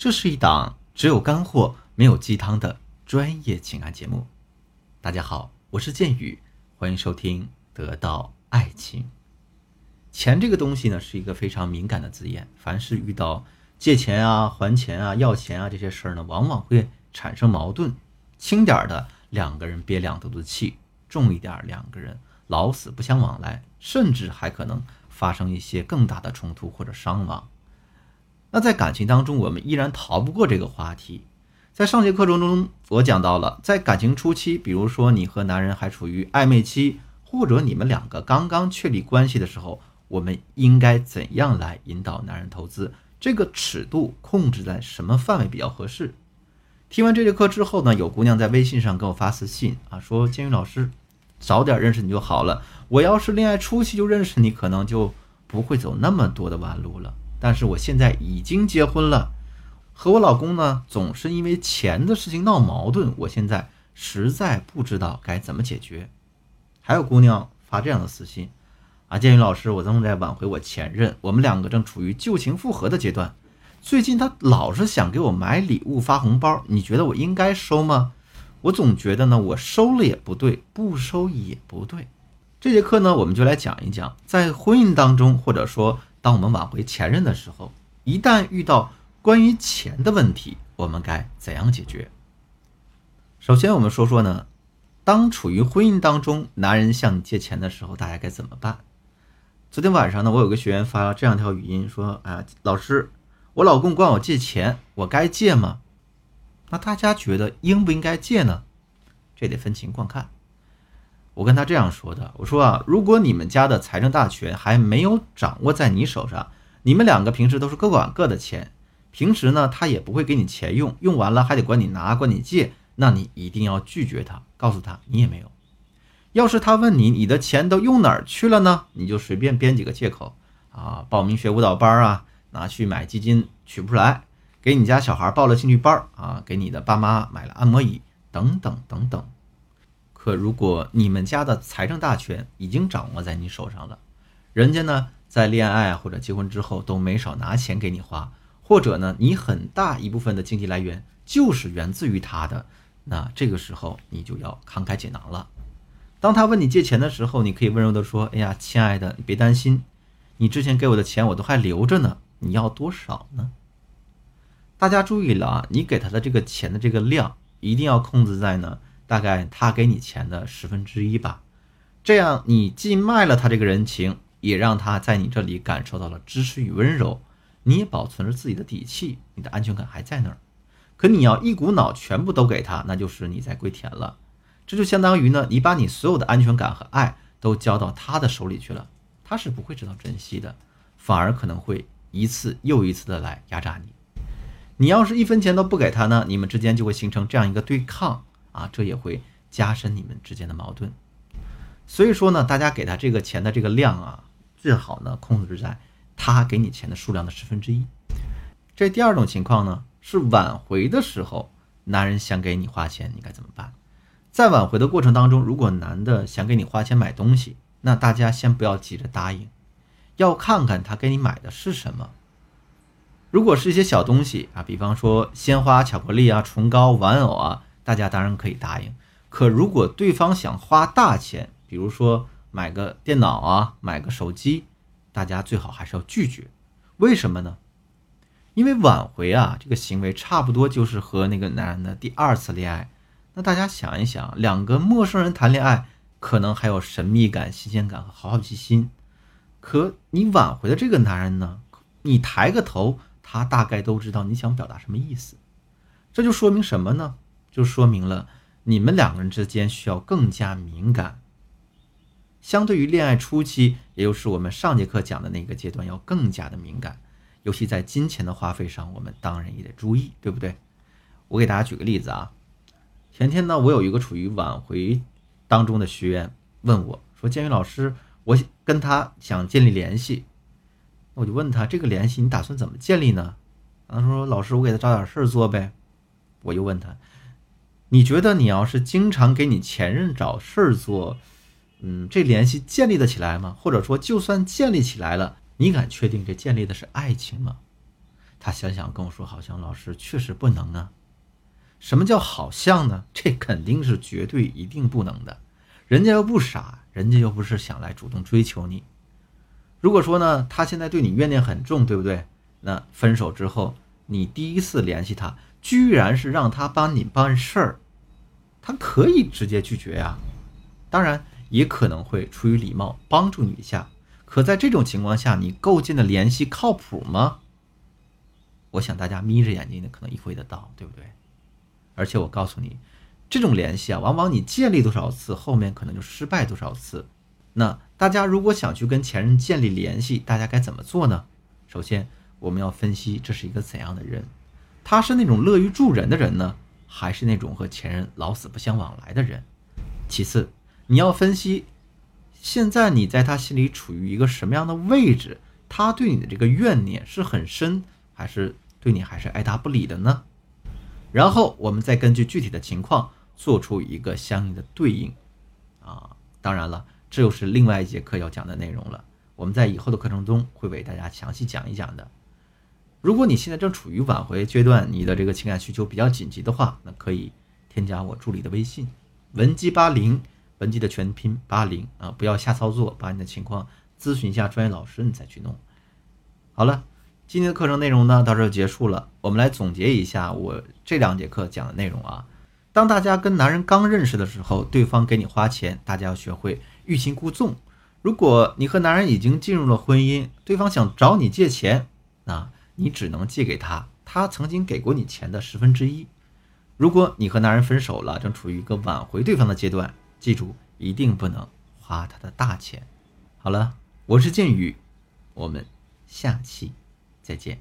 这是一档只有干货没有鸡汤的专业情感节目。大家好，我是剑宇，欢迎收听《得到爱情》。钱这个东西呢，是一个非常敏感的字眼。凡是遇到借钱啊、还钱啊、要钱啊这些事儿呢，往往会产生矛盾。轻点儿的，两个人憋两肚子气；重一点儿，两个人老死不相往来，甚至还可能发生一些更大的冲突或者伤亡。那在感情当中，我们依然逃不过这个话题。在上节课程中，我讲到了，在感情初期，比如说你和男人还处于暧昧期，或者你们两个刚刚确立关系的时候，我们应该怎样来引导男人投资？这个尺度控制在什么范围比较合适？听完这节课之后呢，有姑娘在微信上给我发私信啊，说建宇老师，早点认识你就好了。我要是恋爱初期就认识你，可能就不会走那么多的弯路了。但是我现在已经结婚了，和我老公呢总是因为钱的事情闹矛盾，我现在实在不知道该怎么解决。还有姑娘发这样的私信啊，建宇老师，我正在挽回我前任，我们两个正处于旧情复合的阶段，最近他老是想给我买礼物发红包，你觉得我应该收吗？我总觉得呢，我收了也不对，不收也不对。这节课呢，我们就来讲一讲，在婚姻当中，或者说。当我们挽回前任的时候，一旦遇到关于钱的问题，我们该怎样解决？首先，我们说说呢，当处于婚姻当中，男人向你借钱的时候，大家该怎么办？昨天晚上呢，我有个学员发了这样一条语音，说：“啊，老师，我老公管我借钱，我该借吗？”那大家觉得应不应该借呢？这得分情况看。我跟他这样说的，我说啊，如果你们家的财政大权还没有掌握在你手上，你们两个平时都是各管各的钱，平时呢他也不会给你钱用，用完了还得管你拿，管你借，那你一定要拒绝他，告诉他你也没有。要是他问你你的钱都用哪儿去了呢，你就随便编几个借口啊，报名学舞蹈班啊，拿去买基金取不出来，给你家小孩报了兴趣班啊，给你的爸妈买了按摩椅，等等等等。可如果你们家的财政大权已经掌握在你手上了，人家呢在恋爱或者结婚之后都没少拿钱给你花，或者呢你很大一部分的经济来源就是源自于他的，那这个时候你就要慷慨解囊了。当他问你借钱的时候，你可以温柔的说：“哎呀，亲爱的，你别担心，你之前给我的钱我都还留着呢，你要多少呢？”大家注意了啊，你给他的这个钱的这个量一定要控制在呢。大概他给你钱的十分之一吧，这样你既卖了他这个人情，也让他在你这里感受到了支持与温柔，你也保存着自己的底气，你的安全感还在那儿。可你要一股脑全部都给他，那就是你在跪舔了，这就相当于呢，你把你所有的安全感和爱都交到他的手里去了，他是不会知道珍惜的，反而可能会一次又一次的来压榨你。你要是一分钱都不给他呢，你们之间就会形成这样一个对抗。啊，这也会加深你们之间的矛盾。所以说呢，大家给他这个钱的这个量啊，最好呢控制在他给你钱的数量的十分之一。这第二种情况呢，是挽回的时候，男人想给你花钱，你该怎么办？在挽回的过程当中，如果男的想给你花钱买东西，那大家先不要急着答应，要看看他给你买的是什么。如果是一些小东西啊，比方说鲜花、巧克力啊、唇膏、玩偶啊。大家当然可以答应，可如果对方想花大钱，比如说买个电脑啊，买个手机，大家最好还是要拒绝。为什么呢？因为挽回啊这个行为差不多就是和那个男人的第二次恋爱。那大家想一想，两个陌生人谈恋爱，可能还有神秘感、新鲜感和好奇心。可你挽回的这个男人呢，你抬个头，他大概都知道你想表达什么意思。这就说明什么呢？就说明了你们两个人之间需要更加敏感，相对于恋爱初期，也就是我们上节课讲的那个阶段，要更加的敏感。尤其在金钱的花费上，我们当然也得注意，对不对？我给大家举个例子啊，前天呢，我有一个处于挽回当中的学员问我说：“建宇老师，我跟他想建立联系，我就问他这个联系你打算怎么建立呢？”他说：“老师，我给他找点事儿做呗。”我又问他。你觉得你要是经常给你前任找事儿做，嗯，这联系建立得起来吗？或者说，就算建立起来了，你敢确定这建立的是爱情吗？他想想跟我说，好像老师确实不能啊。什么叫好像呢？这肯定是绝对一定不能的。人家又不傻，人家又不是想来主动追求你。如果说呢，他现在对你怨念很重，对不对？那分手之后，你第一次联系他，居然是让他帮你办事儿，他可以直接拒绝呀。当然，也可能会出于礼貌帮助你一下。可在这种情况下，你构建的联系靠谱吗？我想大家眯着眼睛的可能意会得到，对不对？而且我告诉你，这种联系啊，往往你建立多少次，后面可能就失败多少次。那大家如果想去跟前任建立联系，大家该怎么做呢？首先，我们要分析这是一个怎样的人，他是那种乐于助人的人呢，还是那种和前任老死不相往来的人？其次，你要分析。现在你在他心里处于一个什么样的位置？他对你的这个怨念是很深，还是对你还是爱答不理的呢？然后我们再根据具体的情况做出一个相应的对应。啊，当然了，这又是另外一节课要讲的内容了。我们在以后的课程中会为大家详细讲一讲的。如果你现在正处于挽回阶段，你的这个情感需求比较紧急的话，那可以添加我助理的微信，文姬八零。文姬的全拼八零啊，不要瞎操作，把你的情况咨询一下专业老师，你再去弄。好了，今天的课程内容呢到这就结束了。我们来总结一下我这两节课讲的内容啊。当大家跟男人刚认识的时候，对方给你花钱，大家要学会欲擒故纵。如果你和男人已经进入了婚姻，对方想找你借钱，那你只能借给他他曾经给过你钱的十分之一。如果你和男人分手了，正处于一个挽回对方的阶段。记住，一定不能花他的大钱。好了，我是剑宇，我们下期再见。